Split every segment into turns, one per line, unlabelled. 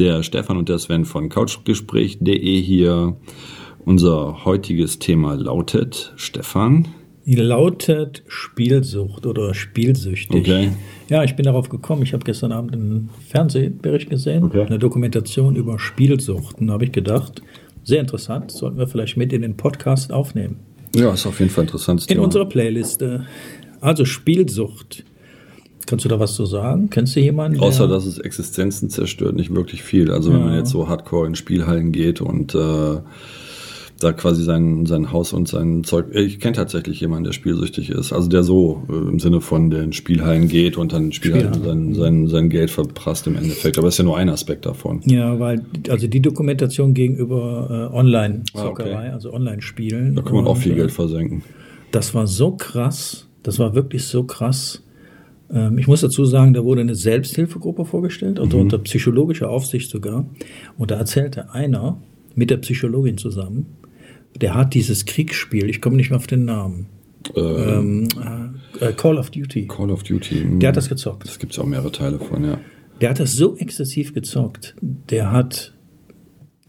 Der Stefan und der Sven von Couchgespräch.de hier. Unser heutiges Thema lautet, Stefan.
Lautet Spielsucht oder spielsüchtig.
Okay.
Ja, ich bin darauf gekommen. Ich habe gestern Abend einen Fernsehbericht gesehen,
Okay.
eine Dokumentation über Spielsuchten. Da habe ich gedacht, sehr interessant, sollten wir vielleicht mit in den Podcast aufnehmen.
Ja, ist auf jeden Fall ein interessantes
In
Thema.
unserer Playliste. Also Spielsucht. Kannst du da was zu sagen? Kennst du jemanden?
Außer, dass es Existenzen zerstört, nicht wirklich viel. Also wenn
Ja.
man jetzt so hardcore in Spielhallen geht und äh, da quasi sein, sein Haus und sein Zeug. Ich kenne tatsächlich jemanden, der spielsüchtig ist. Also der so äh, im Sinne von den Spielhallen geht und dann Spielhallen sein,
Spielhallen.
sein, sein Geld verprasst im Endeffekt. Aber das ist ja nur ein Aspekt davon.
Ja, weil also die Dokumentation gegenüber äh, Online-Zockerei,
Ah, okay.
also Online-Spielen.
Da kann man auch
Und,
viel
äh,
Geld versenken.
Das war so krass. Das war wirklich so krass. Ähm, ich muss dazu sagen, da wurde eine Selbsthilfegruppe vorgestellt, also unter psychologischer Aufsicht sogar. Und da erzählte einer mit der Psychologin zusammen, der hat dieses Kriegsspiel, ich komme nicht mehr auf den Namen,
Äh,
ähm, äh, Call of Duty.
Call of Duty. mh,
Der hat das gezockt.
Das gibt es auch mehrere Teile von, ja.
Der hat das so exzessiv gezockt. Der hat,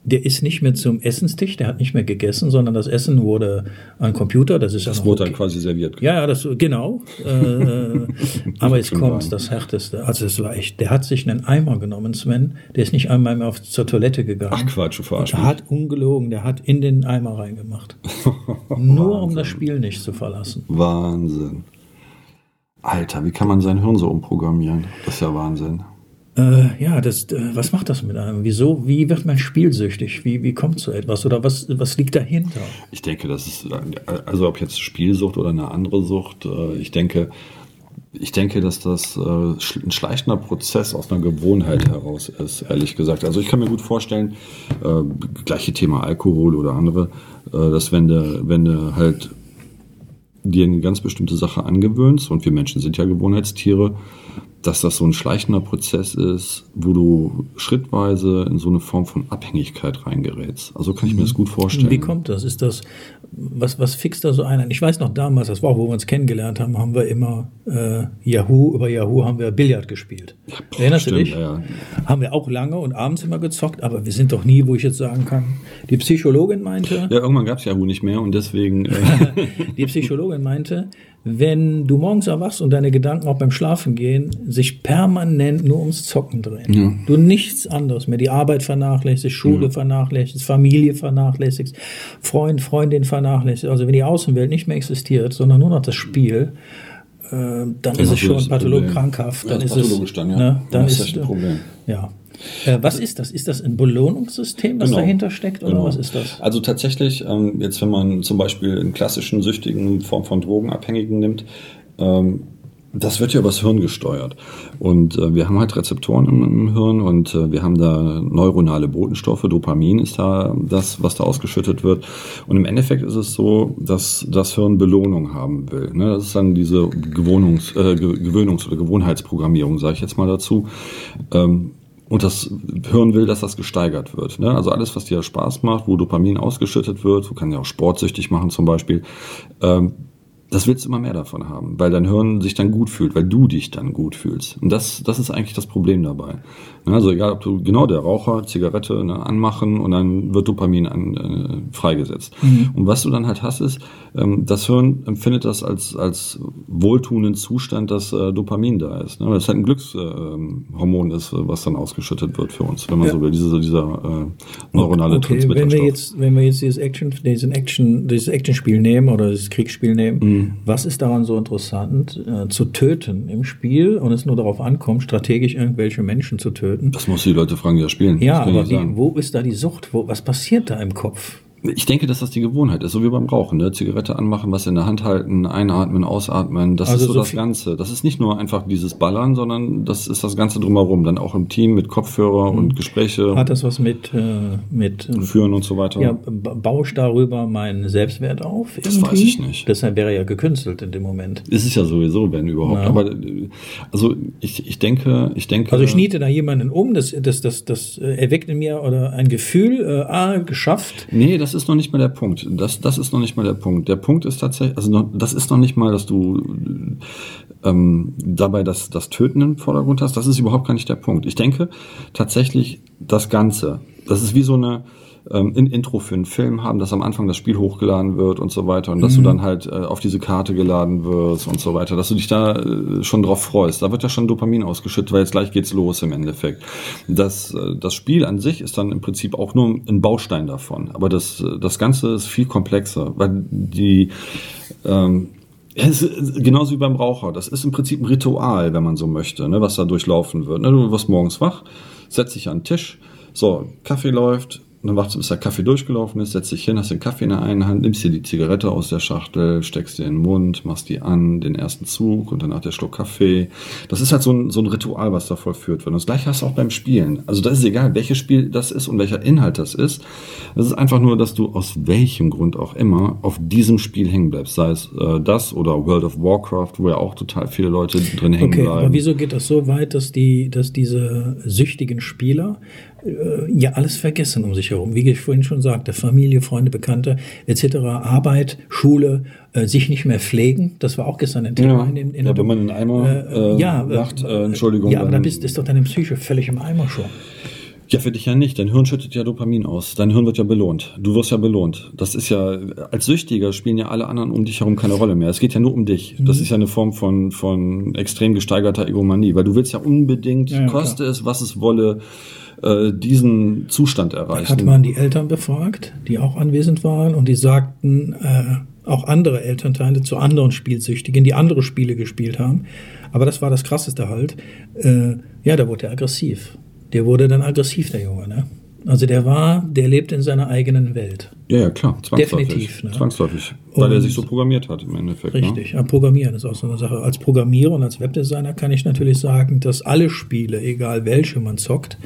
der ist nicht mehr zum Essenstisch, der hat nicht mehr gegessen, sondern das Essen wurde an Computer. Das ist
Das wurde dann
okay.
quasi serviert.
Ja, ja, das genau. Äh, aber jetzt kommt das Härteste. Also es war echt. Der hat sich einen Eimer genommen, Sven. Der ist nicht einmal mehr auf, zur Toilette gegangen.
Ach Quatsch, du verarsch
Er
mich.
hat ungelogen. Der hat in den Eimer reingemacht. Nur um das Spiel nicht zu verlassen.
Wahnsinn. Alter, wie kann man sein Hirn so umprogrammieren? Das ist ja Wahnsinn.
Äh, ja, das, äh, was macht das mit einem? Wieso? Wie wird man spielsüchtig? Wie, wie kommt so etwas? Oder was, was liegt dahinter?
Ich denke, das ist, also ob jetzt Spielsucht oder eine andere Sucht, äh, ich denke, ich denke, dass das äh, ein schleichender Prozess aus einer Gewohnheit heraus ist, ehrlich gesagt. Also ich kann mir gut vorstellen, äh, gleiche Thema Alkohol oder andere, äh, dass wenn du, wenn du halt dir eine ganz bestimmte Sache angewöhnst, und wir Menschen sind ja Gewohnheitstiere, dass das so ein schleichender Prozess ist, wo du schrittweise in so eine Form von Abhängigkeit reingerätst. Also kann ich mir das gut vorstellen.
Wie kommt das? Ist das, was, was fixt da so ein? Ich weiß noch damals, das war auch, wo wir uns kennengelernt haben, haben wir immer äh, Yahoo, über Yahoo haben wir Billard gespielt. Erinnerst du
stimmt,
dich?
ja, ja.
Haben wir auch lange und abends immer gezockt, aber wir sind doch nie, wo ich jetzt sagen kann. Die Psychologin meinte,
Ja, irgendwann gab es Yahoo nicht mehr und deswegen. Äh,
die Psychologin meinte, wenn du morgens erwachst und deine Gedanken auch beim Schlafen gehen, sich permanent nur ums Zocken drehen.
Ja.
Du nichts anderes mehr. Die Arbeit vernachlässigst, Schule vernachlässigst, Familie vernachlässigst, Freund, Freundin vernachlässigst. Also wenn die Außenwelt nicht mehr existiert, sondern nur noch das Spiel, äh, dann ist es schon pathologisch krankhaft.
Ja,
Dann
das
ist
ist
es,
pathologisch dann, ja.
Ne, dann
Das ist
ist
ein Problem.
Ja. Äh, was ist das? Ist das ein Belohnungssystem, was
Genau.
dahinter steckt, oder
Genau.
was ist das?
Also tatsächlich, ähm, jetzt wenn man zum Beispiel einen klassischen Süchtigen in Form von Drogenabhängigen nimmt, ähm, das wird ja übers Hirn gesteuert. Und äh, wir haben halt Rezeptoren im, im Hirn und äh, wir haben da neuronale Botenstoffe, Dopamin ist da das, was da ausgeschüttet wird. Und im Endeffekt ist es so, dass das Hirn Belohnung haben will. Ne? Das ist dann diese Gewohnungs-, äh, Ge- Gewöhnungs- oder Gewohnheitsprogrammierung, sage ich jetzt mal dazu. Ähm, und das Hirn will, dass das gesteigert wird. Ne? Also alles, was dir Spaß macht, wo Dopamin ausgeschüttet wird, du kannst ja auch sportsüchtig machen zum Beispiel, ähm, das willst du immer mehr davon haben, weil dein Hirn sich dann gut fühlt, weil du dich dann gut fühlst. Und das, das ist eigentlich das Problem dabei. Also egal, ob du genau der Raucher, Zigarette ne, anmachen und dann wird Dopamin an, äh, freigesetzt. Und was du dann halt hast, ist, ähm, das Hirn empfindet das als, als wohltuenden Zustand, dass äh, Dopamin da ist. Ne? Weil es halt ein Glückshormon äh, Hormon ist, äh, was dann ausgeschüttet wird für uns, wenn man
Ja.
so will, dieser, dieser äh, neuronale
Okay,
Transmitterstoff.
wenn wir jetzt, wenn wir jetzt dieses Action, diesen Action, dieses Actionspiel nehmen oder dieses Kriegsspiel nehmen,
Mhm.
Was ist daran so interessant, äh, zu töten im Spiel und es nur darauf ankommt, strategisch irgendwelche Menschen zu töten?
das musst du die Leute fragen, die das spielen.
Ja, aber wie, wo ist da die Sucht? Wo, was passiert da im Kopf?
Ich denke, dass das die Gewohnheit ist, so wie beim Rauchen. Ne? Zigarette anmachen, was in der Hand halten, einatmen, ausatmen. Das
Also
ist so,
so
das Ganze. Das ist nicht nur einfach dieses Ballern, sondern das ist das Ganze drumherum. Dann auch im Team mit Kopfhörer und Gespräche
Mhm. Hat das was mit, äh, mit äh,
führen und so weiter.
ja, ba- baue ich darüber meinen Selbstwert auf?
Das
irgendwie?
weiß ich nicht.
Deshalb wäre er ja gekünstelt in dem Moment.
Ist es ja sowieso, wenn überhaupt.
Ja.
Aber äh, also ich, ich denke, ich denke.
Also ich niete da jemanden um, das, das, das, das äh, erweckt in mir oder ein Gefühl, äh, ah, geschafft.
Nee, das ist noch nicht mal der Punkt. Das, das ist noch nicht mal der Punkt. Der Punkt ist tatsächlich, also noch, das ist noch nicht mal, dass du ähm, dabei das, das Töten im Vordergrund hast, das ist überhaupt gar nicht der Punkt. Ich denke tatsächlich das Ganze, das ist wie so eine ähm, ein Intro für einen Film haben, dass am Anfang das Spiel hochgeladen wird und so weiter und dass du dann halt äh, auf diese Karte geladen wirst und so weiter, dass du dich da äh, schon drauf freust. Da wird ja schon Dopamin ausgeschüttet, weil jetzt gleich geht's los im Endeffekt. Das, äh, das Spiel an sich ist dann im Prinzip auch nur ein Baustein davon, aber das, äh, das Ganze ist viel komplexer, weil die ähm, es ist genauso wie beim Raucher. Das ist im Prinzip ein Ritual, wenn man so möchte, ne, was da durchlaufen wird. Ne, du wirst morgens wach, setzt dich an den Tisch, so, Kaffee läuft, und dann wartest du, bis der Kaffee durchgelaufen ist, setzt dich hin, hast den Kaffee in der einen Hand, nimmst dir die Zigarette aus der Schachtel, steckst dir in den Mund, machst die an, den ersten Zug und danach der Schluck Kaffee. Das ist halt so ein, so ein Ritual, was da vollführt wird. Und das gleiche hast du auch beim Spielen. Also da ist egal, welches Spiel das ist und welcher Inhalt das ist. Das ist einfach nur, dass du aus welchem Grund auch immer auf diesem Spiel hängen bleibst. Sei es äh, das oder World of Warcraft, wo ja auch total viele Leute drin hängen
Okay,
bleiben.
aber wieso geht das so weit, dass die, dass diese süchtigen Spieler ja alles vergessen um sich herum? Wie ich vorhin schon sagte, Familie, Freunde, Bekannte etc., Arbeit, Schule, äh, sich nicht mehr pflegen. Das war auch gestern ein Thema
Ja,
in, dem- in
ja, wenn man in einen Eimer
äh,
äh,
ja, äh,
macht, äh, Entschuldigung.
Ja, aber da
dann-
bist, ist doch deine Psyche völlig im Eimer schon.
Ja, für dich ja nicht. Dein Hirn schüttet ja Dopamin aus. Dein Hirn wird ja belohnt. Du wirst ja belohnt. Das ist ja, als Süchtiger spielen ja alle anderen um dich herum keine Rolle mehr. Es geht ja nur um dich. Das
Mhm.
ist ja eine Form von, von extrem gesteigerter Egomanie, weil du willst ja unbedingt,
Ja, ja,
koste es, was es wolle, äh, diesen Zustand erreichen.
Hat man die Eltern befragt, die auch anwesend waren und die sagten, äh, auch andere Elternteile zu anderen Spielsüchtigen, die andere Spiele gespielt haben. Aber das war das Krasseste halt. Äh, ja, da wurde er aggressiv. Der wurde dann aggressiv, der Junge. Ne? Also der war, der lebt in seiner eigenen Welt.
ja, ja, klar. Zwangsläufig.
Definitiv, ne?
Zwangsläufig. Weil er
Und-
sich so programmiert hat im Endeffekt. Ne?
Richtig. Ja, Programmieren ist auch so eine Sache. Als Programmierer und als Webdesigner kann ich natürlich sagen, dass alle Spiele, egal welche man zockt,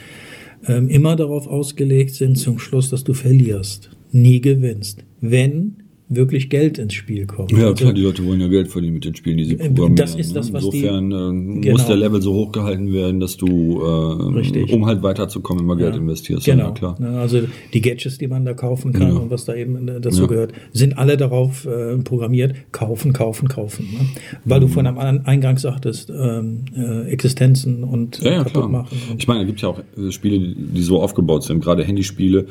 immer darauf ausgelegt sind zum Schluss, dass du verlierst, nie gewinnst. Wenn wirklich Geld ins Spiel kommt.
Ja,
Also,
klar, die Leute wollen ja Geld verdienen mit den Spielen, die sie
Äh,
programmieren.
das ist das,
ne?
was die-
Insofern äh, muss
Genau.
der Level so hochgehalten werden, dass du, äh, um halt weiterzukommen, immer Geld
Ja.
investierst.
Genau.
Ja, klar.
Ne, Also die Gadgets, die man da kaufen kann
Ja.
und was da eben äh, dazu gehört, sind alle darauf äh, programmiert, kaufen, kaufen, kaufen. Ne? Weil
Mhm.
du von am An- Eingang sagtest, ähm, äh, Existenzen und äh,
Ja,
kaputt
klar.
machen. Und
Ich meine, es gibt ja auch äh, Spiele, die so aufgebaut sind, gerade Handyspiele,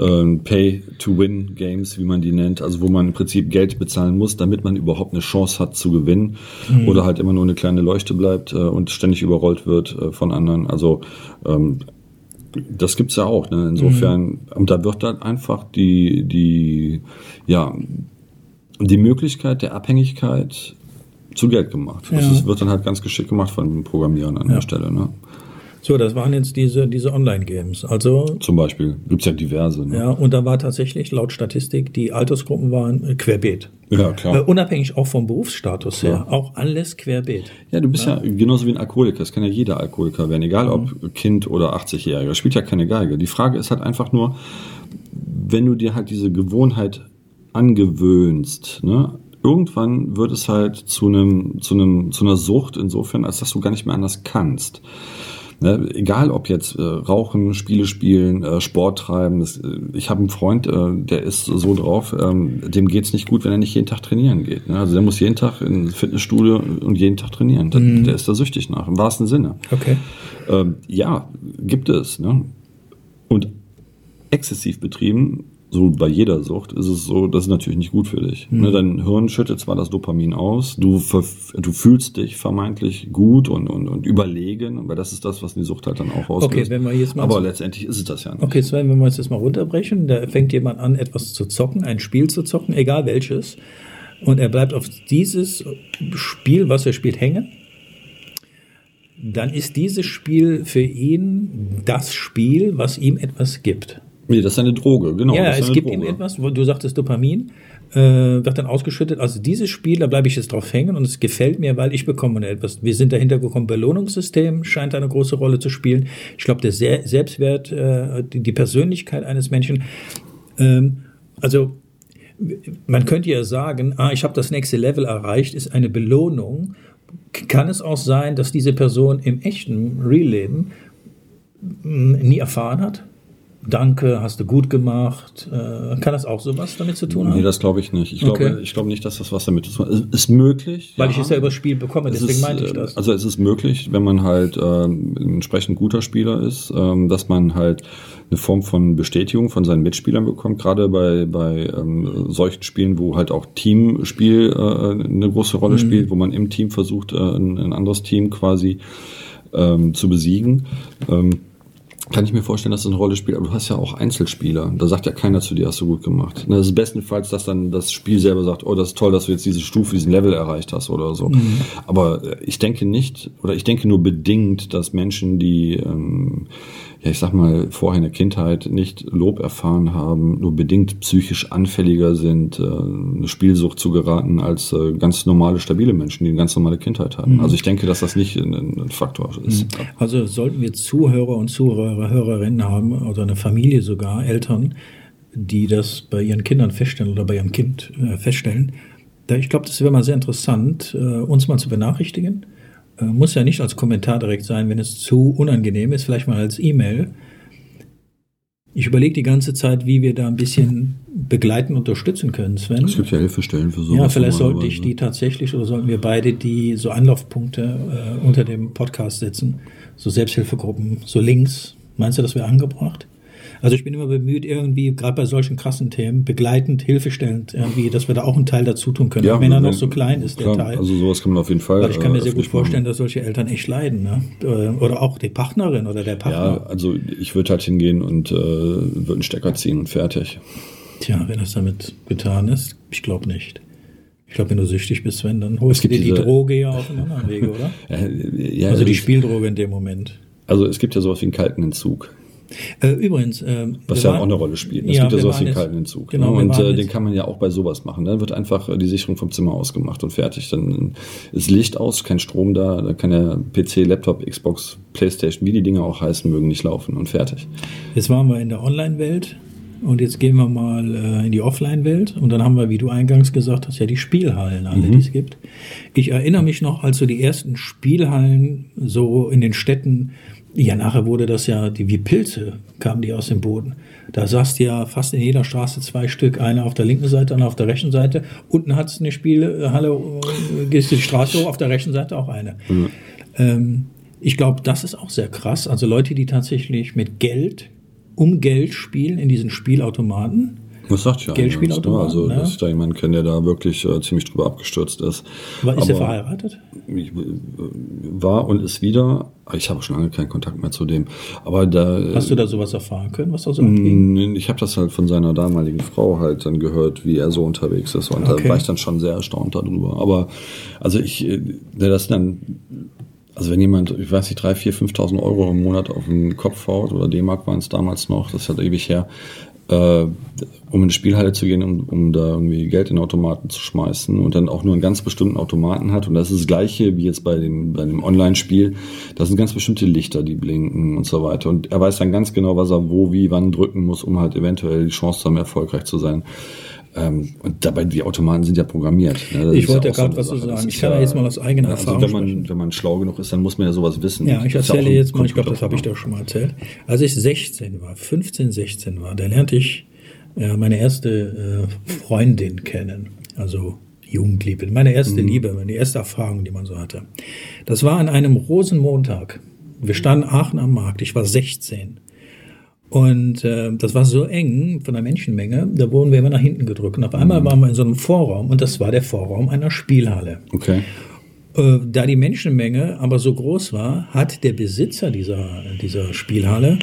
ähm, Pay-to-Win-Games, wie man die nennt, also wo man im Prinzip Geld bezahlen muss, damit man überhaupt eine Chance hat zu gewinnen
Mhm.
oder halt immer nur eine kleine Leuchte bleibt äh, und ständig überrollt wird äh, von anderen. Also ähm, das gibt's ja auch. Ne? Insofern,
Mhm.
und da wird dann einfach die, die, ja, die Möglichkeit der Abhängigkeit zu Geld gemacht. Das
Ja.
ist, wird dann halt ganz geschickt gemacht von den Programmierern an
Ja.
der Stelle. Ne?
So, das waren jetzt diese, diese Online-Games. Also,
Zum Beispiel. Gibt's ja diverse. Ne?
ja, und da war tatsächlich laut Statistik, die Altersgruppen waren äh, querbeet.
Ja,
Äh,
klar.
unabhängig auch vom Berufsstatus her.
Klar.
Auch alles querbeet.
Ja, du bist ja. genauso wie ein Alkoholiker. Das kann ja jeder Alkoholiker werden, egal
Mhm.
ob Kind oder 80-Jähriger. Das spielt ja keine Geige. Die Frage ist halt einfach nur, wenn du dir halt diese Gewohnheit angewöhnst, ne? Irgendwann wird es halt zu einem, zu einem, zu einer Sucht insofern, als dass du gar nicht mehr anders kannst. Ne, egal ob jetzt äh, Rauchen, Spiele spielen, äh, Sport treiben. Das, äh, ich habe einen Freund, äh, der ist so drauf, ähm, dem geht's nicht gut, wenn er nicht jeden Tag trainieren geht. Ne? Also der muss jeden Tag ins Fitnessstudio und jeden Tag trainieren. Der, der ist da süchtig nach, im wahrsten Sinne.
Okay.
Ähm, ja, gibt es. Ne? Und exzessiv betrieben, so bei jeder Sucht, ist es so, das ist natürlich nicht gut für dich.
Hm.
Ne? Dein Hirn schüttet zwar das Dopamin aus, du, du fühlst dich vermeintlich gut und, und, und überlegen, aber das ist das, was die Sucht halt dann auch auslöst.
wenn wir jetzt mal
aber letztendlich ist es das ja nicht.
Okay, Sven, wenn wir uns das mal runterbrechen, da fängt jemand an, etwas zu zocken, ein Spiel zu zocken, egal welches, und er bleibt auf dieses Spiel, was er spielt, hängen, dann ist dieses Spiel für ihn das Spiel, was ihm etwas gibt.
Nee, das ist eine Droge, genau.
ja, es gibt
Droge.
ihm etwas, wo du sagtest Dopamin, äh, wird dann ausgeschüttet. Also dieses Spiel, da bleibe ich jetzt drauf hängen und es gefällt mir, weil ich bekomme etwas. Wir sind dahinter gekommen, Belohnungssystem scheint eine große Rolle zu spielen. Ich glaube, der Se Selbstwert, äh, die, die Persönlichkeit eines Menschen. Ähm, also man könnte ja sagen, ah, ich habe das nächste Level erreicht, ist eine Belohnung. Kann es auch sein, dass diese Person im echten Real-Leben mh, nie erfahren hat? Danke, hast du gut gemacht. Äh, kann das auch sowas damit zu tun haben?
Nee, das glaube ich nicht. Ich,
Okay.
glaube, ich glaube nicht, dass das was damit zu tun hat. Es ist möglich.
Weil ich es ja übers Spiel bekomme,
Es
deswegen
ist,
meinte ich
äh,
das.
Also es ist möglich, wenn man halt ähm, ein entsprechend guter Spieler ist, ähm, dass man halt eine Form von Bestätigung von seinen Mitspielern bekommt, gerade bei, bei ähm, solchen Spielen, wo halt auch Teamspiel äh, eine große
Mhm.
Rolle spielt, wo man im Team versucht, äh, ein, ein anderes Team quasi ähm, zu besiegen. Ähm, kann ich mir vorstellen, dass das eine Rolle spielt, aber du hast ja auch Einzelspieler. Da sagt ja keiner zu dir, hast du gut gemacht. Das ist bestenfalls, dass dann das Spiel selber sagt, oh, das ist toll, dass du jetzt diese Stufe, diesen Level erreicht hast oder so. Aber äh, ich denke nicht, oder ich denke nur bedingt, dass Menschen, die, ähm, ja, ich sag mal, vorher in der Kindheit nicht Lob erfahren haben, nur bedingt psychisch anfälliger sind, äh, eine Spielsucht zu geraten, als äh, ganz normale, stabile Menschen, die eine ganz normale Kindheit hatten. Also ich denke, dass das nicht ein, ein Faktor ist.
Also sollten wir Zuhörer und Zuhörer, Hörerinnen haben oder eine Familie sogar, Eltern, die das bei ihren Kindern feststellen oder bei ihrem Kind äh, feststellen. Da, ich glaube, das wäre mal sehr interessant, äh, uns mal zu benachrichtigen. Äh, muss ja nicht als Kommentar direkt sein, wenn es zu unangenehm ist, vielleicht mal als E-Mail. Ich überlege die ganze Zeit, wie wir da ein bisschen begleiten, unterstützen können, Sven.
Es gibt ja Hilfestellen für sowas.
Ja, vielleicht sollte ich die tatsächlich oder sollten wir beide die so Anlaufpunkte äh, unter dem Podcast setzen, so Selbsthilfegruppen, so Links. Meinst du, das wäre angebracht? Also ich bin immer bemüht, irgendwie, gerade bei solchen krassen Themen, begleitend, hilfestellend, irgendwie, dass wir da auch einen Teil dazu tun können, auch wenn er noch so klein ist, der
klar,
Teil.
Also sowas kann man auf jeden Fall.
Weil ich kann mir
äh,
sehr gut vorstellen,
machen.
dass solche Eltern echt leiden, ne? Äh, Oder auch die Partnerin oder der
Ja,
Partner.
also ich würde halt hingehen und äh, würde einen Stecker ziehen und fertig.
Tja, wenn das damit getan ist, ich glaube nicht. Ich glaube, wenn du süchtig bist, Sven, dann holst du
gibt
dir die Droge ja auf einem anderen Wege, oder?
Ja,
Also die
es-
Spieldroge in dem Moment.
Also es gibt ja sowas wie einen kalten Entzug,
Äh, übrigens, äh,
was ja
waren-
auch eine Rolle spielt. Es
Ja,
gibt ja sowas wie kalten Entzug.
Genau,
ne? Und äh, den kann man ja auch bei sowas machen. Dann wird einfach äh, die Sicherung vom Zimmer ausgemacht und fertig. Dann ist Licht aus, kein Strom da, da kann der PC, Laptop, Xbox, Playstation, wie die Dinge auch heißen mögen, nicht laufen und fertig.
Jetzt waren wir in der Online-Welt und jetzt gehen wir mal äh, in die Offline-Welt und dann haben wir, wie du eingangs gesagt hast, ja die Spielhallen alle, die es gibt. Ich erinnere mich noch, als so die ersten Spielhallen so in den Städten, ja nachher wurde das ja, die wie Pilze kamen die aus dem Boden. Da saß ja fast in jeder Straße zwei Stück, eine auf der linken Seite, eine auf der rechten Seite. Unten hat es eine Spielhalle, äh, gehst du die Straße hoch, auf der rechten Seite auch eine. Ähm, ich glaube, das ist auch sehr krass. Also Leute, die tatsächlich mit Geld, um Geld spielen in diesen Spielautomaten.
Das sagt ja
Geldspielautomaten,
einiges, ne? Also,
ne?
dass ich da jemanden kenne, der da wirklich äh, ziemlich drüber abgestürzt ist.
War, ist er verheiratet?
ich, äh, war und ist wieder. Ich habe schon lange keinen Kontakt mehr zu dem. Aber da.
Hast du da sowas erfahren können, was da so abging?
Ich habe das halt von seiner damaligen Frau halt dann gehört, wie er so unterwegs ist. Und
Okay.
da war ich dann schon sehr erstaunt darüber. Aber also ich, äh, der das dann, also wenn jemand, ich weiß nicht, drei, vier, 5.000 Euro im Monat auf den Kopf haut, oder D-Mark waren es damals noch, das ist halt ewig her, äh, um in eine Spielhalle zu gehen, um, um da irgendwie Geld in Automaten zu schmeißen und dann auch nur einen ganz bestimmten Automaten hat. Und das ist das gleiche wie jetzt bei dem, bei dem Online-Spiel. Das sind ganz bestimmte Lichter, die blinken und so weiter. Und er weiß dann ganz genau, was er wo, wie, wann drücken muss, um halt eventuell die Chance zu haben, erfolgreich zu sein. Ähm, und dabei, die Automaten sind ja programmiert. ne?
Ich
ja
wollte
so
gerade was zu sagen. Ich kann ja jetzt mal aus eigener
also
Erfahrung
wenn man,
sprechen.
wenn man schlau genug ist, dann muss man ja sowas wissen.
Ja, ich
ja
erzähle
ein
jetzt mal, ich glaube, das habe ich doch schon mal erzählt. Als ich 16 war, 15, 16 war, da lernte ich äh, meine erste äh, Freundin kennen. Also Jugendliebe. Meine erste Liebe, meine erste Erfahrung, die man so hatte. Das war an einem Rosenmontag. Wir standen Aachen am Markt. Ich war 16. Und äh, das war so eng von der Menschenmenge, da wurden wir immer nach hinten gedrückt. Und auf einmal waren wir in so einem Vorraum und das war der Vorraum einer Spielhalle.
Okay.
Äh, da die Menschenmenge aber so groß war, hat der Besitzer dieser, dieser Spielhalle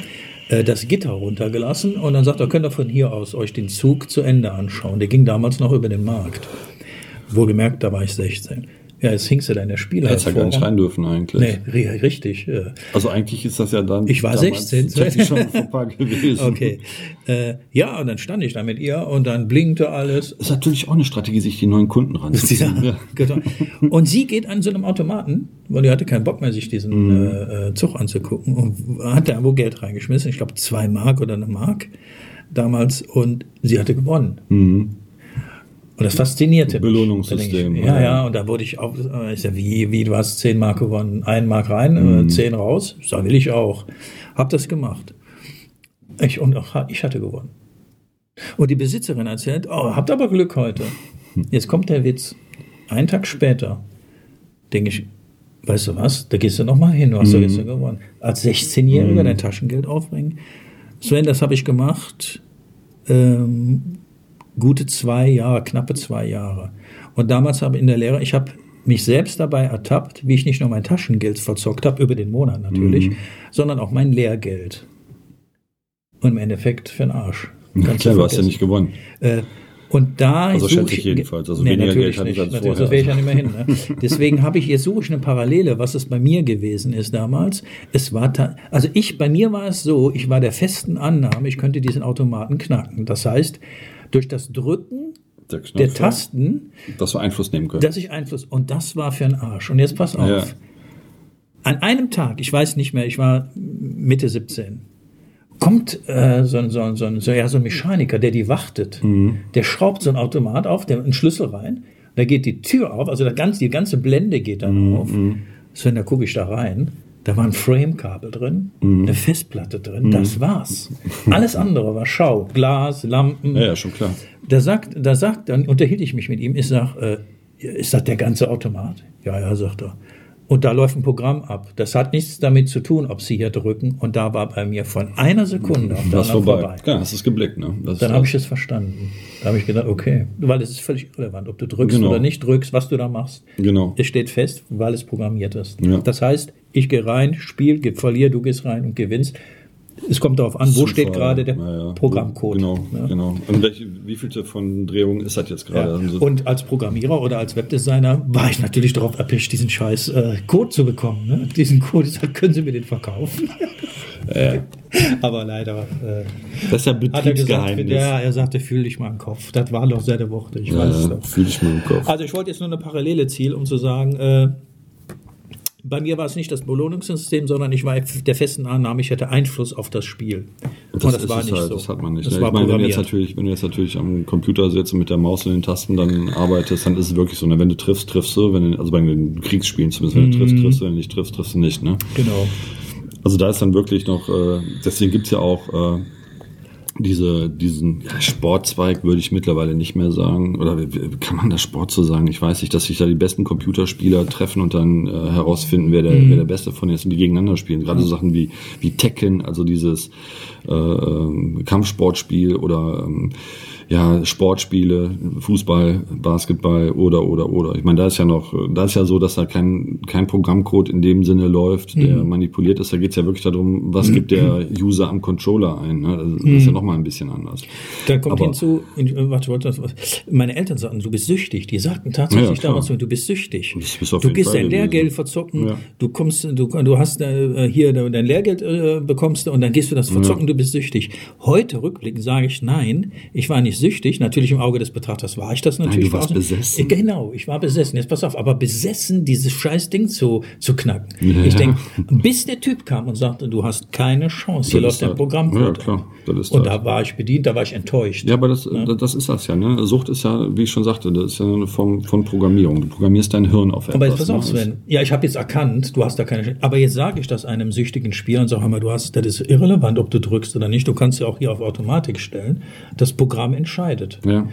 äh, das Gitter runtergelassen und dann sagt er, könnt ihr von hier aus euch den Zug zu Ende anschauen. Der ging damals noch über den Markt. Wohlgemerkt, da war ich 16. Ja, jetzt hingst du da in der Spielhalle.
Hättest ja gar nicht rein dürfen eigentlich.
Nee, ri- richtig. äh,
Also eigentlich ist das ja dann.
Ich war
damals
16.
tatsächlich schon vorbei gewesen.
Okay. Äh, ja, und dann stand ich da mit ihr und dann blinkte alles.
Ist natürlich auch eine Strategie, sich die neuen Kunden ranzuziehen.
Ja,
Ja.
genau. Und sie geht an so einem Automaten, weil die hatte keinen Bock mehr, sich diesen äh, äh, Zug anzugucken und hat da wo Geld reingeschmissen. Ich glaube, zwei Mark oder eine Mark damals. Und sie hatte gewonnen. Und das faszinierte mich.
Belohnungssystem,
Da ich, ja. Ja, und da wurde ich auch, äh, ich sag, wie, wie, du hast zehn Mark gewonnen, ein Mark rein, äh, zehn raus. So will ich auch. Hab das gemacht. Ich, und auch, ich hatte gewonnen. Und die Besitzerin erzählt, oh, habt aber Glück heute. Jetzt kommt der Witz. Einen Tag später denke ich, weißt du was, da gehst du nochmal hin, du hast mhm. doch gewonnen. Als 16-Jähriger mhm. dein Taschengeld aufbringen. Sven, das habe ich gemacht, ähm, gute zwei Jahre, knappe zwei Jahre. Und damals habe ich in der Lehre, ich habe mich selbst dabei ertappt, wie ich nicht nur mein Taschengeld verzockt habe, über den Monat natürlich, mhm. sondern auch mein Lehrgeld. Und im Endeffekt für den Arsch.
Ganz klar, du hast ja nicht gewonnen.
Äh, und da
also schätze ich jedenfalls. Also nee, weniger Geld hatte ich als vorher.
Das wäre ich ja nicht mehr hin. Ne? Deswegen habe ich jetzt suche ich eine Parallele, was es bei mir gewesen ist damals. Es war also ich bei mir war es so, ich war der festen Annahme, ich könnte diesen Automaten knacken. Das heißt, durch das Drücken der, der Tasten,
dass du Einfluss nehmen können.
Dass ich Einfluss und das war für einen Arsch. Und jetzt pass auf. Ja. An einem Tag, ich weiß nicht mehr, ich war Mitte 17 kommt äh, so, so, so, so, ja, so ein Mechaniker, der die wartet. Mhm. Der schraubt so ein Automat auf, der einen Schlüssel rein, da geht die Tür auf, also das ganze, die ganze Blende geht dann mhm. auf. So, da gucke ich da rein. Da war ein Framekabel drin, mhm. eine Festplatte drin, das mhm. war's. Alles andere war Schau, Glas, Lampen.
Ja, ja schon klar.
Da sagt, da sagt, dann unterhielt ich mich mit ihm, ich sag, äh, ist das der ganze Automat? Ja, ja, sagt er. Und da läuft ein Programm ab. Das hat nichts damit zu tun, ob Sie hier drücken. Und da war bei mir von einer Sekunde auf
der vorbei. vorbei. Klar, hast es geblickt. Ne?
Das Dann habe ich es verstanden. Da habe ich gedacht, okay, weil es ist völlig irrelevant, ob du drückst genau. oder nicht drückst, was du da machst.
Genau.
Es steht fest, weil es programmiert ist. Ja. Das heißt, ich gehe rein, spiel, verliere, du gehst rein und gewinnst. Es kommt darauf an, wo Zufall. steht gerade der ja, Programmcode.
Genau, ja. genau. Und welche, wie vielte von Drehungen ist das jetzt gerade?
Ja. Und als Programmierer oder als Webdesigner war ich natürlich darauf erpicht, diesen scheiß äh, Code zu bekommen. Ne? Diesen Code, ich können Sie mir den verkaufen? Aber leider. Äh,
das ist ja Betriebsgeheimnis.
ja, er sagte, fühl dich mal im Kopf. Das war doch sehr der Worte. Ich weiß es doch.
Fühl dich mal im Kopf.
Also ich wollte jetzt nur eine Parallele zielen, um zu sagen, äh, bei mir war es nicht das Belohnungssystem, sondern ich war der festen Annahme, ich hätte Einfluss auf das Spiel.
Das, und das war nicht halt, so. Das hat man nicht. Das ne? ich meine, wenn du, jetzt natürlich, wenn du jetzt natürlich am Computer sitzt und mit der Maus und den Tasten dann arbeitest, dann ist es wirklich so. Ne? Wenn du triffst, triffst du. Wenn du, also bei den Kriegsspielen zumindest, wenn du triffst, mhm. triffst du. Wenn du nicht triffst, triffst du nicht. Ne?
Genau.
Also da ist dann wirklich noch, äh, deswegen gibt's ja auch äh, diese, diesen ja, Sportzweig würde ich mittlerweile nicht mehr sagen. Oder kann man das Sport so sagen? Ich weiß nicht, dass sich da die besten Computerspieler treffen und dann äh, herausfinden, wer der, mhm. wer der Beste von ist und die gegeneinander spielen. Gerade so Sachen wie, wie Tekken, also dieses äh, ähm, Kampfsportspiel oder ähm, ja, Sportspiele, Fußball, Basketball oder, oder, oder. Ich meine, da ist ja noch, da ist ja so, dass da kein, kein Programmcode in dem Sinne läuft, der mhm. manipuliert ist. Da geht es ja wirklich darum, was mhm. gibt der User am Controller ein. Ne? Das, mhm. ist ja mhm. nochmal ein bisschen anders.
Da kommt Aber, hinzu, warte, warte, meine Eltern sagten, du bist süchtig. Die sagten tatsächlich ja, damals, du bist süchtig. Du gehst dein Lehrgeld verzocken, ja. du kommst, du, du hast äh, hier dein Lehrgeld äh, bekommst und dann gehst du das verzocken, ja. du bist süchtig. Heute rückblickend sage ich, nein, ich war nicht süchtig. Natürlich im Auge des Betrachters war ich das natürlich.
Nein, du warst besessen.
Genau, ich war besessen. Jetzt pass auf, aber besessen, dieses scheiß Ding zu, zu knacken. Ja. Ich denke, bis der Typ kam und sagte, du hast keine Chance, hier läuft dein Programm.
Ja, klar.
Und da war ich bedient, da war ich enttäuscht.
Ja, aber das, ja? das ist das ja. Ne? Sucht ist ja, wie ich schon sagte, das ist ja eine Form von Programmierung. Du programmierst dein Hirn auf etwas.
Aber jetzt pass auf, ne? Sven. Ja, ich habe jetzt erkannt, du hast da keine Aber jetzt sage ich das einem süchtigen Spieler und sage mal, du hast, das ist irrelevant, ob du drückst oder nicht. Du kannst ja auch hier auf Automatik stellen. Das Programm entscheidet.
Ja.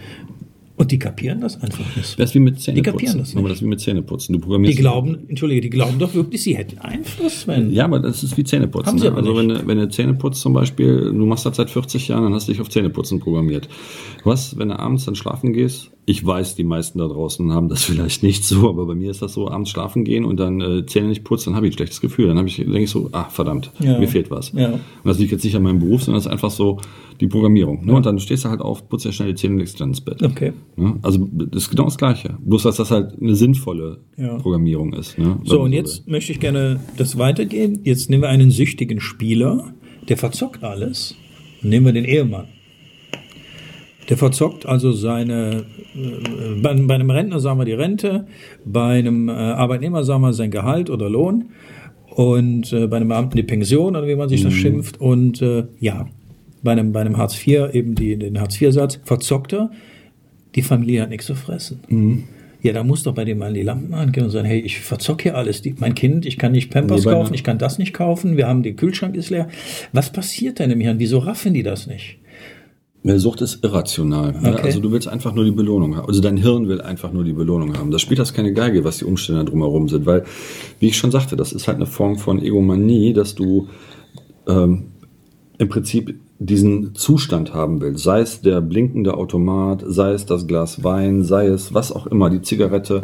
Und die kapieren das einfach nicht.
Das ist wie mit Zähneputzen.
Die kapieren das
nicht. Aber das ist wie mit Zähneputzen. Du programmierst.
Die glauben, entschuldige, die glauben doch wirklich, sie hätten Einfluss, wenn.
Ja, aber das ist wie Zähneputzen.
Haben sie
ne? Also, wenn du, wenn du Zähne putzt zum Beispiel, du machst das seit 40 Jahren, dann hast du dich auf Zähneputzen programmiert. Was, wenn du abends dann schlafen gehst, ich weiß, die meisten da draußen haben das vielleicht nicht so, aber bei mir ist das so, abends schlafen gehen und dann äh, Zähne nicht putzen, dann habe ich ein schlechtes Gefühl. Dann habe ich, denke ich so, ah, verdammt, ja. mir fehlt was.
Ja. Und
das liegt jetzt nicht an meinem Beruf, sondern das ist einfach so die Programmierung. Ne? Und dann stehst du halt auf, putzt ja schnell die Zähne und legst dann ins Bett.
Okay.
Ne? Also das ist genau das Gleiche. Bloß, dass das halt eine sinnvolle ja. Programmierung ist. Ne?
So, und jetzt will. möchte ich gerne das weitergehen. Jetzt nehmen wir einen süchtigen Spieler, der verzockt alles. Nehmen wir den Ehemann. Der verzockt also seine, äh, bei, bei, einem Rentner sagen wir die Rente, bei einem äh, Arbeitnehmer sagen wir sein Gehalt oder Lohn und äh, bei einem Beamten die Pension oder wie man sich das mhm. schimpft und äh, ja, bei einem, bei einem Hartz IV eben die, den Hartz IV-Satz verzockt er, die Familie hat nichts zu fressen. Mhm. Ja, da muss doch bei dem mal die Lampen angehen und sagen, hey, ich verzocke hier alles. Die, mein Kind, ich kann nicht Pampers
Nee,
kaufen, ich kann das nicht kaufen, wir haben, der Kühlschrank ist leer. Was passiert denn im Hirn? Wieso raffen die das nicht?
Sucht ist irrational. Ne?
Okay.
Also du willst einfach nur die Belohnung haben. Also dein Hirn will einfach nur die Belohnung haben. Das spielt das keine Geige, was die Umstände drumherum sind. Weil, wie ich schon sagte, das ist halt eine Form von Egomanie, dass du ähm, im Prinzip diesen Zustand haben willst. Sei es der blinkende Automat, sei es das Glas Wein, sei es was auch immer, die Zigarette.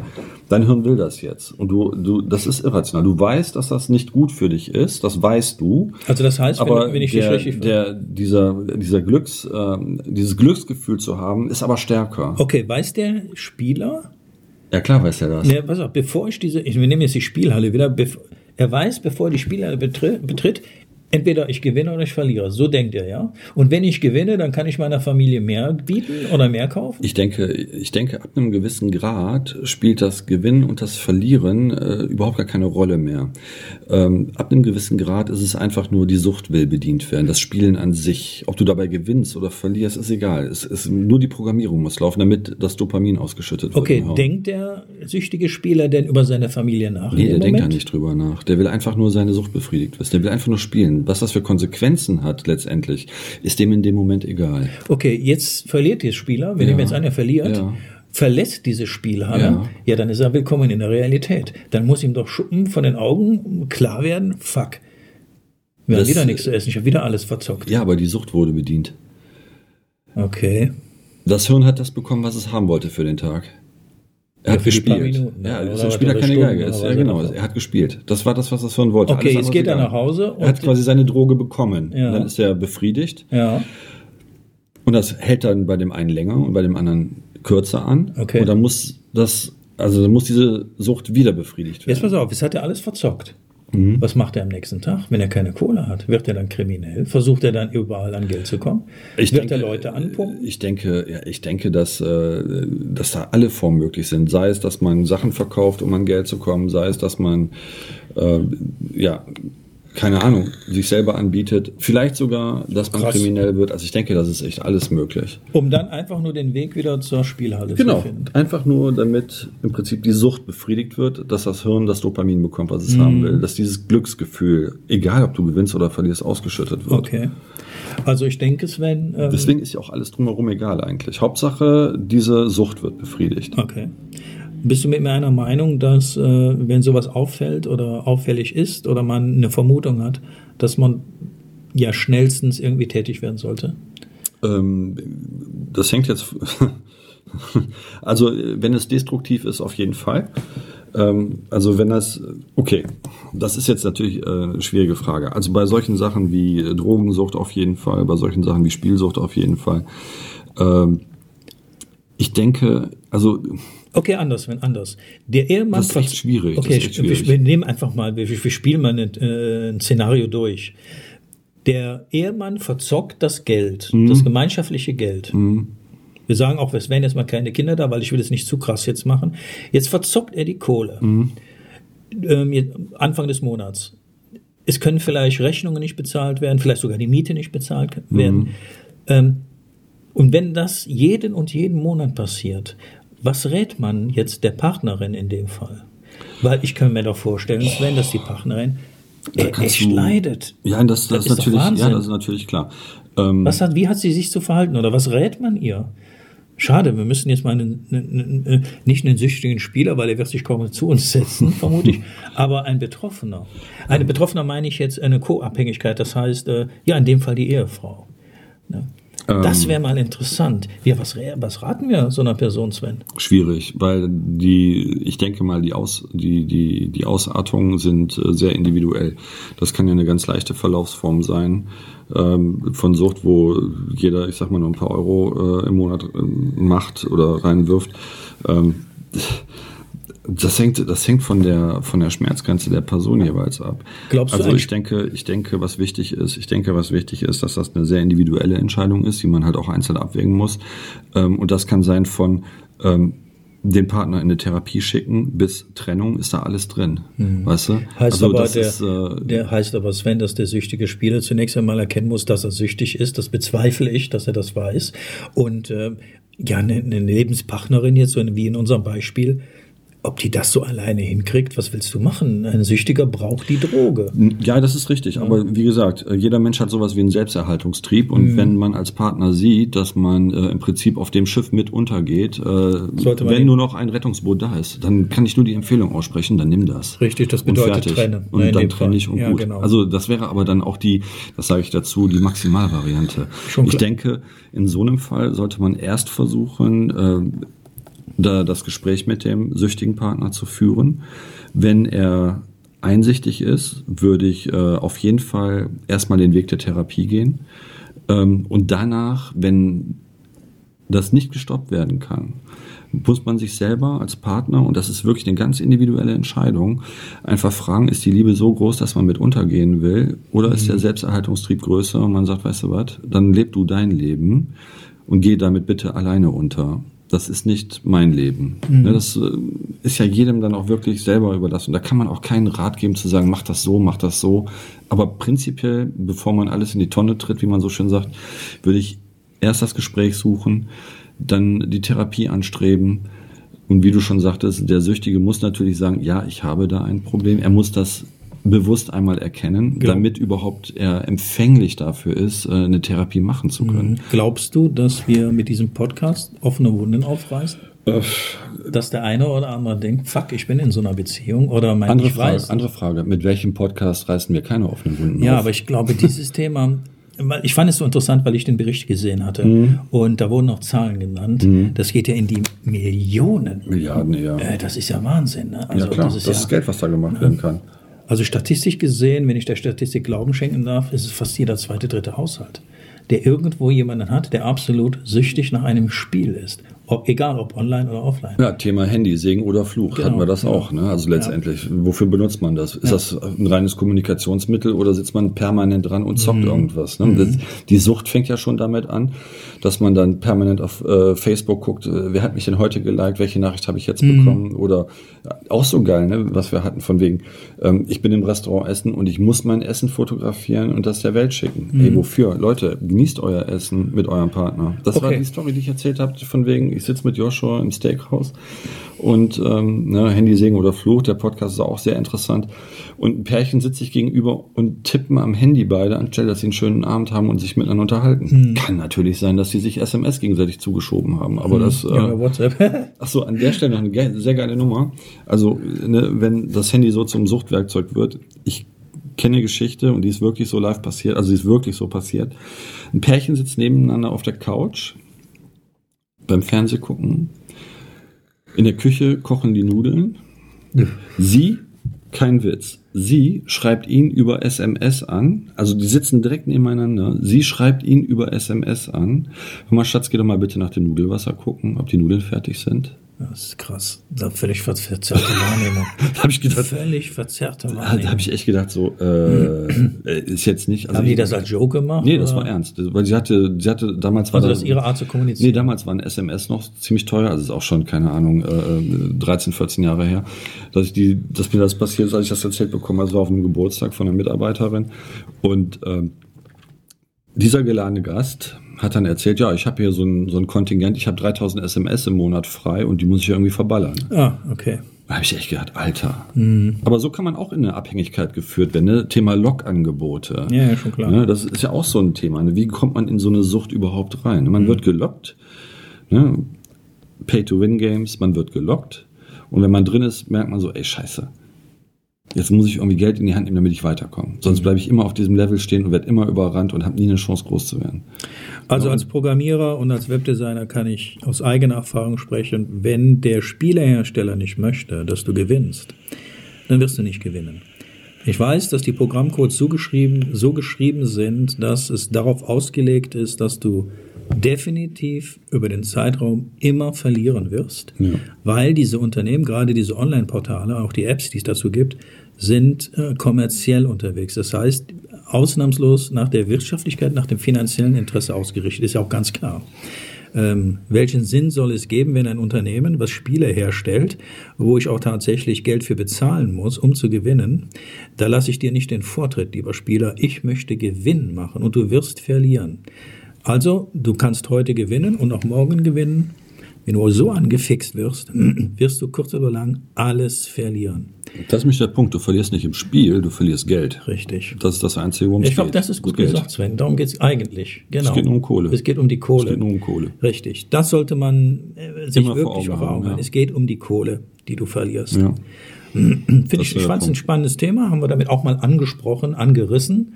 Dein Hirn will das jetzt. Und du, du, das ist irrational. Du weißt, dass das nicht gut für dich ist. Das weißt du.
Also das heißt, wenn,
Aber
wenn ich dich richtig
der, dieser, dieser Glücks, ähm, dieses Glücksgefühl zu haben, ist aber stärker.
Okay, weiß der Spieler,
Ja, klar weiß er das.
ne, pass auf, bevor ich diese, ich, wir nehmen jetzt die Spielhalle wieder, er weiß, bevor er die Spielhalle betritt, betritt, entweder ich gewinne oder ich verliere. So denkt er, ja. Und wenn ich gewinne, dann kann ich meiner Familie mehr bieten oder mehr kaufen.
Ich denke, ich denke, ab einem gewissen Grad spielt das Gewinnen und das Verlieren äh, überhaupt gar keine Rolle mehr. Ähm, ab einem gewissen Grad ist es einfach nur, die Sucht will bedient werden. Das Spielen an sich, ob du dabei gewinnst oder verlierst, ist egal. Es ist nur die Programmierung muss laufen, damit das Dopamin ausgeschüttet wird.
Okay, denkt der süchtige Spieler denn über seine Familie nach?
Nee, der denkt da nicht drüber nach. Der will einfach nur seine Sucht befriedigt wissen. Der will einfach nur spielen. Was das für Konsequenzen hat letztendlich, ist dem in dem Moment egal.
Okay, jetzt verliert der Spieler, wir
Ja.
nehmen jetzt an, er verliert,
Ja.
verlässt diese Spielhalle,
Ja.
ja. dann ist er willkommen in der Realität. Dann muss ihm doch Schuppen von den Augen klar werden, fuck. Wir haben
Das-
wieder nichts zu essen, ich habe wieder alles verzockt.
Ja, aber die Sucht wurde bedient.
Okay.
Das Hirn hat das bekommen, was es haben wollte für den Tag. Er hat gespielt.
Minuten,
ja, spielt ja
oder
keine
Stunden,
Geige. Ist, ja,
er
genau. Er hat gespielt. Das war das, was das Hirn wollte.
Okay, jetzt geht
ist
er nach Hause
Er hat quasi seine Droge bekommen.
Ja.
Dann ist er befriedigt.
Ja.
Und das hält dann bei dem einen länger und bei dem anderen kürzer an.
Okay.
Und dann muss das, also dann muss diese Sucht wieder befriedigt
Jetzt
werden.
pass auf, jetzt hat er alles verzockt.
Mhm.
Was macht er am nächsten Tag, wenn er keine Kohle hat? Wird er dann kriminell? Versucht er dann überall an Geld zu kommen?
Ich
Wird
denke,
er Leute anpumpen?
Ich denke, ja, ich denke, dass, äh, dass da alle Formen möglich sind. Sei es, dass man Sachen verkauft, um an Geld zu kommen, sei es, dass man, äh, ja, keine Ahnung, sich selber anbietet. Vielleicht sogar, dass man
Krass.
kriminell wird. Also ich denke, das ist echt alles möglich.
Um dann einfach nur den Weg wieder zur Spielhalle
Genau.
zu finden.
Einfach nur, damit im Prinzip die Sucht befriedigt wird, dass das Hirn das Dopamin bekommt, was es haben will. Dass dieses Glücksgefühl, egal ob du gewinnst oder verlierst, ausgeschüttet wird.
Okay. Also ich denke, Sven. Ähm,
Deswegen ist ja auch alles drumherum egal eigentlich. Hauptsache, diese Sucht wird befriedigt.
okay. Bist du mit mir einer Meinung, dass äh, wenn sowas auffällt oder auffällig ist oder man eine Vermutung hat, dass man ja schnellstens irgendwie tätig werden sollte?
Ähm, das hängt jetzt. also, wenn es destruktiv ist, auf jeden Fall. Ähm, also, wenn das. Okay, das ist jetzt natürlich äh, eine schwierige Frage. Also, bei solchen Sachen wie Drogensucht auf jeden Fall, bei solchen Sachen wie Spielsucht auf jeden Fall. Ähm, ich denke, also
Okay, anders, wenn anders. Der Ehemann.
Das ist echt schwierig,
Okay,
echt
wir-
schwierig.
wir nehmen einfach mal, wir, wir spielen mal ein, äh, ein Szenario durch. Der Ehemann verzockt das Geld,
Mhm.
das gemeinschaftliche Geld. Wir sagen auch, es wären jetzt mal keine Kinder da, weil ich will es nicht zu krass jetzt machen. Jetzt verzockt er die Kohle.
Mhm.
Ähm, Anfang des Monats. Es können vielleicht Rechnungen nicht bezahlt werden, vielleicht sogar die Miete nicht bezahlt
Mhm.
werden. Ähm, und wenn das jeden und jeden Monat passiert, was rät man jetzt der Partnerin in dem Fall? Weil ich kann mir doch vorstellen, Sven, dass die Partnerin
da
äh,
kannst
echt
du-
leidet.
Ja, das, das,
Das ist
natürlich, ja, das ist natürlich klar. Ähm,
Was hat, wie hat sie sich zu verhalten oder was rät man ihr? Schade, wir müssen jetzt mal einen, einen, einen, nicht einen süchtigen Spieler, weil er wird sich kaum zu uns setzen, vermute ich, aber ein Betroffener. Eine Betroffener meine ich jetzt eine Co-Abhängigkeit, das heißt, äh, ja, in dem Fall die Ehefrau. Ne? Das wäre mal interessant. Ja, was, was raten wir so einer Person, Sven?
Schwierig, weil die, ich denke mal, die, Aus, die, die, die Ausartungen sind äh, sehr individuell. Das kann ja eine ganz leichte Verlaufsform sein ähm, von Sucht, wo jeder, ich sag mal, nur ein paar Euro äh, im Monat äh, macht oder reinwirft. Das hängt, das hängt von der, von der Schmerzgrenze der Person jeweils ab.
Glaubst du
also ich denke, ich denke, was wichtig ist, ich denke, was wichtig ist, dass das eine sehr individuelle Entscheidung ist, die man halt auch einzeln abwägen muss. Ähm, und das kann sein von ähm, den Partner in eine Therapie schicken bis Trennung ist da alles drin. Weißt du?
Heißt
also
aber,
das
der,
ist, äh,
der heißt aber, Sven, dass der süchtige Spieler zunächst einmal erkennen muss, dass er süchtig ist. Das bezweifle ich, dass er das weiß. Und äh, ja, eine, eine Lebenspartnerin jetzt, wie in unserem Beispiel, ob die das so alleine hinkriegt, was willst du machen? Ein Süchtiger braucht die Droge.
Ja, das ist richtig. Aber wie gesagt, äh, jeder Mensch hat sowas wie einen Selbsterhaltungstrieb. Und mhm. wenn man als Partner sieht, dass man äh, im Prinzip auf dem Schiff mit untergeht, äh, wenn nur noch ein Rettungsboot da ist, dann kann ich nur die Empfehlung aussprechen, dann nimm das.
Richtig, das bedeutet trennen.
Und Nein, dann trenne ich und ja, gut. Genau. Also das wäre aber dann auch die, das sage ich dazu, die Maximalvariante. Ich denke, in so einem Fall sollte man erst versuchen, äh, da das Gespräch mit dem süchtigen Partner zu führen. Wenn er einsichtig ist, würde ich äh, auf jeden Fall erstmal den Weg der Therapie gehen. Ähm, und danach, wenn das nicht gestoppt werden kann, muss man sich selber als Partner, und das ist wirklich eine ganz individuelle Entscheidung, einfach fragen, ist die Liebe so groß, dass man mit untergehen will, oder ist der mhm. Selbsterhaltungstrieb größer und man sagt, weißt du was, dann leb du dein Leben und geh damit bitte alleine unter das ist nicht mein Leben. Mhm. Ne, das äh, ist ja jedem dann auch wirklich selber überlassen. Und da kann man auch keinen Rat geben zu sagen, mach das so, mach das so. Aber prinzipiell, bevor man alles in die Tonne tritt, wie man so schön sagt, würde ich erst das Gespräch suchen, dann die Therapie anstreben. Und wie du schon sagtest, der Süchtige muss natürlich sagen, ja, ich habe da ein Problem. Er muss das bewusst einmal erkennen, genau. damit überhaupt er empfänglich dafür ist, äh, eine Therapie machen zu können. Mhm.
Glaubst du, dass wir mit diesem Podcast offene Wunden aufreißen? Äh, dass der eine oder andere denkt, fuck, ich bin in so einer Beziehung oder mein
andere ich Frage, weiß. Andere Frage, mit welchem Podcast reißen wir keine offenen Wunden
ja, auf? Ja, aber ich glaube, dieses Thema, ich fand es so interessant, weil ich den Bericht gesehen hatte mhm. und da wurden auch Zahlen genannt. Mhm. Das geht ja in die Millionen.
Milliarden, ja.
Äh, das ist ja Wahnsinn. Ne?
Also, ja klar, das ist, das ist Geld, was da gemacht werden kann.
Also statistisch gesehen, wenn ich der Statistik Glauben schenken darf, ist es fast jeder zweite, dritte Haushalt, der irgendwo jemanden hat, der absolut süchtig nach einem Spiel ist. Ob, egal ob online oder offline.
Ja, Thema Handy, Segen oder Fluch, genau, hatten wir das genau. auch. Ne? Also letztendlich, ja. wofür benutzt man das? Ist ja. das ein reines Kommunikationsmittel oder sitzt man permanent dran und zockt mhm. irgendwas? Ne? Mhm. die Sucht fängt ja schon damit an, dass man dann permanent auf äh, Facebook guckt, äh, wer hat mich denn heute geliked, welche Nachricht habe ich jetzt mhm. bekommen? Oder äh, auch so geil, ne? was wir hatten von wegen, ähm, ich bin im Restaurant essen und ich muss mein Essen fotografieren und das der Welt schicken. Mhm. Ey, wofür? Leute, genießt euer Essen mit eurem Partner. Das okay. war die Story, die ich erzählt habe, von wegen, ich sitze mit Joshua im Steakhouse und ähm, ne, Handy Segen oder Fluch, der Podcast ist auch sehr interessant. Und ein Pärchen sitzt sich gegenüber und tippen am Handy beide, anstelle dass sie einen schönen Abend haben und sich miteinander unterhalten. Hm. Kann natürlich sein, dass sie sich SMS gegenseitig zugeschoben haben, aber hm. das. Äh, ja, WhatsApp. ach so, an der Stelle noch eine ge sehr geile Nummer. Also, ne, wenn das Handy so zum Suchtwerkzeug wird, ich kenne Geschichte und die ist wirklich so live passiert, also die ist wirklich so passiert. Ein Pärchen sitzt nebeneinander auf der Couch beim Fernseh gucken. In der Küche kochen die Nudeln. Sie, kein Witz, sie schreibt ihn über SMS an. Also die sitzen direkt nebeneinander. Sie schreibt ihn über SMS an. Hör mal, Schatz, geh doch mal bitte nach dem Nudelwasser gucken, ob die Nudeln fertig sind.
Das ist krass. Da völlig verzerrte Wahrnehmung.
habe ich gedacht.
Völlig verzerrte Wahrnehmung.
Da habe ich echt gedacht, so, äh, ist jetzt nicht.
Also Haben die das als Joke gemacht?
Nee, das war ernst. Weil sie hatte, sie hatte damals
war also das, das ihre Art zu kommunizieren.
Nee, damals waren SMS noch ziemlich teuer, also ist auch schon, keine Ahnung, äh, 13, 14 Jahre her, dass ich die, dass mir das passiert ist, als ich das erzählt bekomme. Also war auf einem Geburtstag von einer Mitarbeiterin. Und äh, dieser geladene Gast hat dann erzählt, ja, ich habe hier so ein, so ein Kontingent, ich habe 3000 SMS im Monat frei und die muss ich irgendwie verballern.
Ah, okay.
Da habe ich echt gedacht, Alter. Mhm. Aber so kann man auch in eine Abhängigkeit geführt werden. Ne? Thema Log-Angebote.
Ja, ja, schon klar.
Ne? Das ist ja auch so ein Thema. Ne? Wie kommt man in so eine Sucht überhaupt rein? Man mhm. wird gelockt. Ne? Pay-to-Win-Games, man wird gelockt. Und wenn man drin ist, merkt man so, ey, scheiße Jetzt muss ich irgendwie Geld in die Hand nehmen, damit ich weiterkomme. Sonst bleibe ich immer auf diesem Level stehen und werde immer überrannt und habe nie eine Chance, groß zu werden.
Also als Programmierer und als Webdesigner kann ich aus eigener Erfahrung sprechen, wenn der Spielehersteller nicht möchte, dass du gewinnst, dann wirst du nicht gewinnen. Ich weiß, dass die Programmcodes so geschrieben, so geschrieben sind, dass es darauf ausgelegt ist, dass du definitiv über den Zeitraum immer verlieren wirst, ja. weil diese Unternehmen, gerade diese Online-Portale, auch die Apps, die es dazu gibt, sind äh, kommerziell unterwegs. Das heißt, ausnahmslos nach der Wirtschaftlichkeit, nach dem finanziellen Interesse ausgerichtet, ist ja auch ganz klar. Ähm, welchen Sinn soll es geben, wenn ein Unternehmen, was Spiele herstellt, wo ich auch tatsächlich Geld für bezahlen muss, um zu gewinnen, da lasse ich dir nicht den Vortritt, lieber Spieler. Ich möchte Gewinn machen und du wirst verlieren. Also, du kannst heute gewinnen und auch morgen gewinnen. Wenn du so angefixt wirst, wirst du kurz oder lang alles verlieren.
Das ist nämlich der Punkt. Du verlierst nicht im Spiel, du verlierst Geld.
Richtig.
Das ist das Einzige, worum es
Ich glaube,
geht.
das ist gut
Geld.
gesagt, Sven. Darum geht es eigentlich. Genau.
Es geht um Kohle.
Es geht um die Kohle.
Es geht nur um Kohle.
Richtig. Das sollte man äh, sich
Immer
wirklich vor Augen
haben, ja.
Es geht um die Kohle, die du verlierst.
Ja.
Finde
Das
ich,
ist
ich
der
fand es ein spannendes Thema, haben wir damit auch mal angesprochen, angerissen.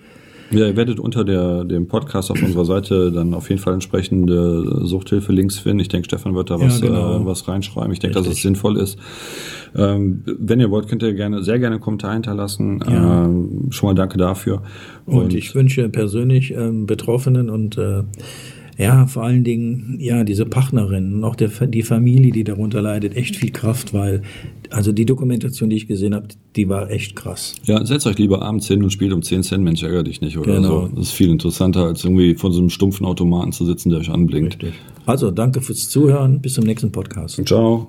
Ja, ihr werdet unter der, dem Podcast auf unserer Seite dann auf jeden Fall entsprechende Suchthilfe-Links finden. Ich denke, Stefan wird da
Ja,
was,
genau.
äh, was reinschreiben. Ich denke, dass es sinnvoll ist. Ähm, wenn ihr wollt, könnt ihr gerne, sehr gerne einen Kommentar hinterlassen.
Ja.
Ähm, schon mal danke dafür.
Und, ich wünsche persönlich ähm, Betroffenen und äh, ja, vor allen Dingen, ja, diese Partnerin und auch der, die Familie, die darunter leidet, echt viel Kraft, weil, also die Dokumentation, die ich gesehen habe, die war echt krass.
Ja, setzt euch lieber abends hin und spielt um 10 Cent, Mensch, ärger dich nicht oder
Genau.
so. Das ist viel interessanter, als irgendwie vor so einem stumpfen Automaten zu sitzen, der euch anblinkt.
Also, danke fürs Zuhören. Bis zum nächsten Podcast.
Ciao.